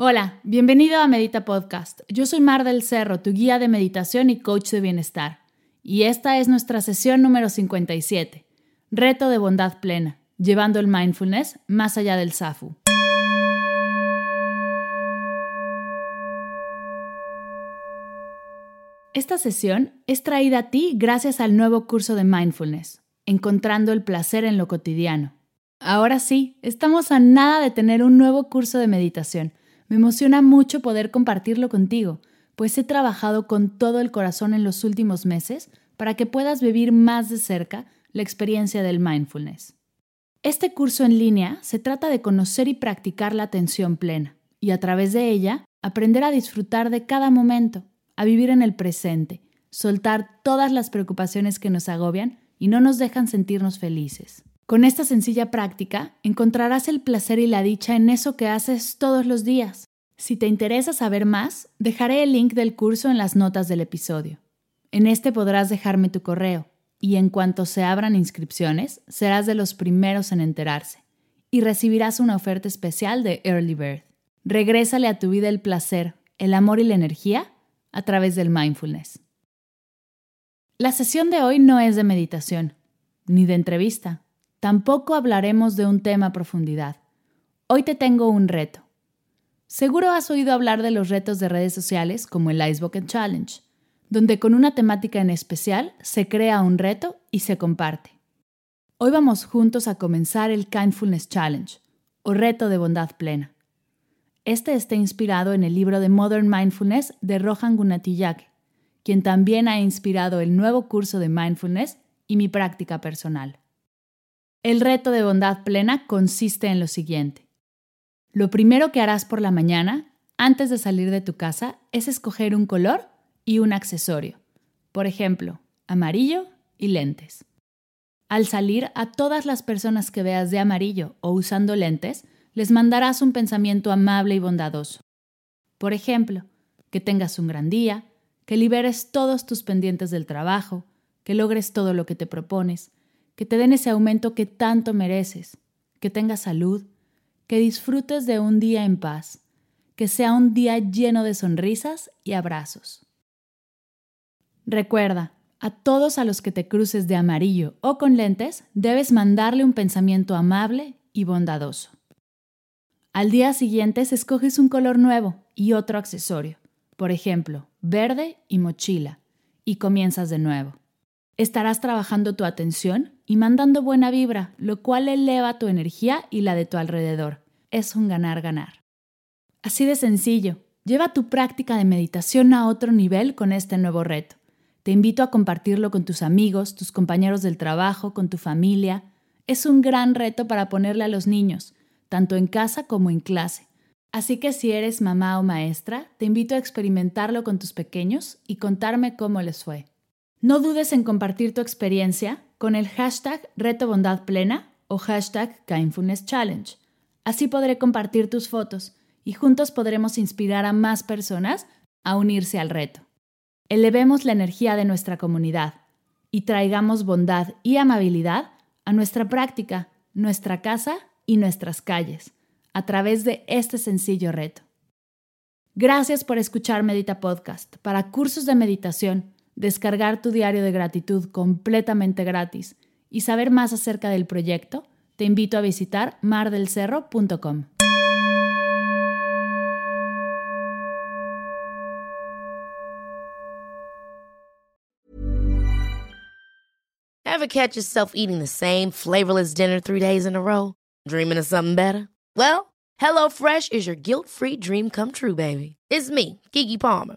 Hola, bienvenido a Medita Podcast. Yo soy Mar del Cerro, tu guía de meditación y coach de bienestar. Y esta es nuestra sesión número 57. Reto de bondad plena, llevando el mindfulness más allá del SAFU. Esta sesión es traída a ti gracias al nuevo curso de mindfulness, Encontrando el placer en lo cotidiano. Ahora sí, estamos a nada de tener un nuevo curso de meditación. Me emociona mucho poder compartirlo contigo, pues he trabajado con todo el corazón en los últimos meses para que puedas vivir más de cerca la experiencia del mindfulness. Este curso en línea se trata de conocer y practicar la atención plena, y a través de ella aprender a disfrutar de cada momento, a vivir en el presente, soltar todas las preocupaciones que nos agobian y no nos dejan sentirnos felices. Con esta sencilla práctica encontrarás el placer y la dicha en eso que haces todos los días. Si te interesa saber más, dejaré el link del curso en las notas del episodio. En este podrás dejarme tu correo y en cuanto se abran inscripciones, serás de los primeros en enterarse y recibirás una oferta especial de Early Bird. Regrésale a tu vida el placer, el amor y la energía a través del mindfulness. La sesión de hoy no es de meditación, ni de entrevista. Tampoco hablaremos de un tema a profundidad. Hoy te tengo un reto. Seguro has oído hablar de los retos de redes sociales como el Ice Bucket Challenge, donde con una temática en especial se crea un reto y se comparte. Hoy vamos juntos a comenzar el Kindfulness Challenge, o reto de bondad plena. Este está inspirado en el libro de Modern Mindfulness de Rohan Gunatillake, quien también ha inspirado el nuevo curso de mindfulness y mi práctica personal. El reto de bondad plena consiste en lo siguiente. Lo primero que harás por la mañana, antes de salir de tu casa, es escoger un color y un accesorio. Por ejemplo, amarillo y lentes. Al salir a todas las personas que veas de amarillo o usando lentes, les mandarás un pensamiento amable y bondadoso. Por ejemplo, que tengas un gran día, que liberes todos tus pendientes del trabajo, que logres todo lo que te propones, que te den ese aumento que tanto mereces, que tengas salud, que disfrutes de un día en paz, que sea un día lleno de sonrisas y abrazos. Recuerda, a todos a los que te cruces de amarillo o con lentes, debes mandarle un pensamiento amable y bondadoso. Al día siguiente escoges un color nuevo y otro accesorio, por ejemplo, verde y mochila, y comienzas de nuevo. Estarás trabajando tu atención y mandando buena vibra, lo cual eleva tu energía y la de tu alrededor. Es un ganar-ganar. Así de sencillo, lleva tu práctica de meditación a otro nivel con este nuevo reto. Te invito a compartirlo con tus amigos, tus compañeros del trabajo, con tu familia. Es un gran reto para ponerle a los niños, tanto en casa como en clase. Así que si eres mamá o maestra, te invito a experimentarlo con tus pequeños y contarme cómo les fue. No dudes en compartir tu experiencia con el hashtag Reto Bondad Plena o hashtag Kindfulness Challenge. Así podré compartir tus fotos y juntos podremos inspirar a más personas a unirse al reto. Elevemos la energía de nuestra comunidad y traigamos bondad y amabilidad a nuestra práctica, nuestra casa y nuestras calles a través de este sencillo reto. Gracias por escuchar Medita Podcast. Para cursos de meditación, descargar tu diario de gratitud completamente gratis y saber más acerca del proyecto, te invito a visitar mardelcerro.com. Ever catch yourself eating the same flavorless dinner three days in a row? Dreaming of something better? Well, HelloFresh is your guilt-free dream come true, baby. It's me, Kiki Palmer.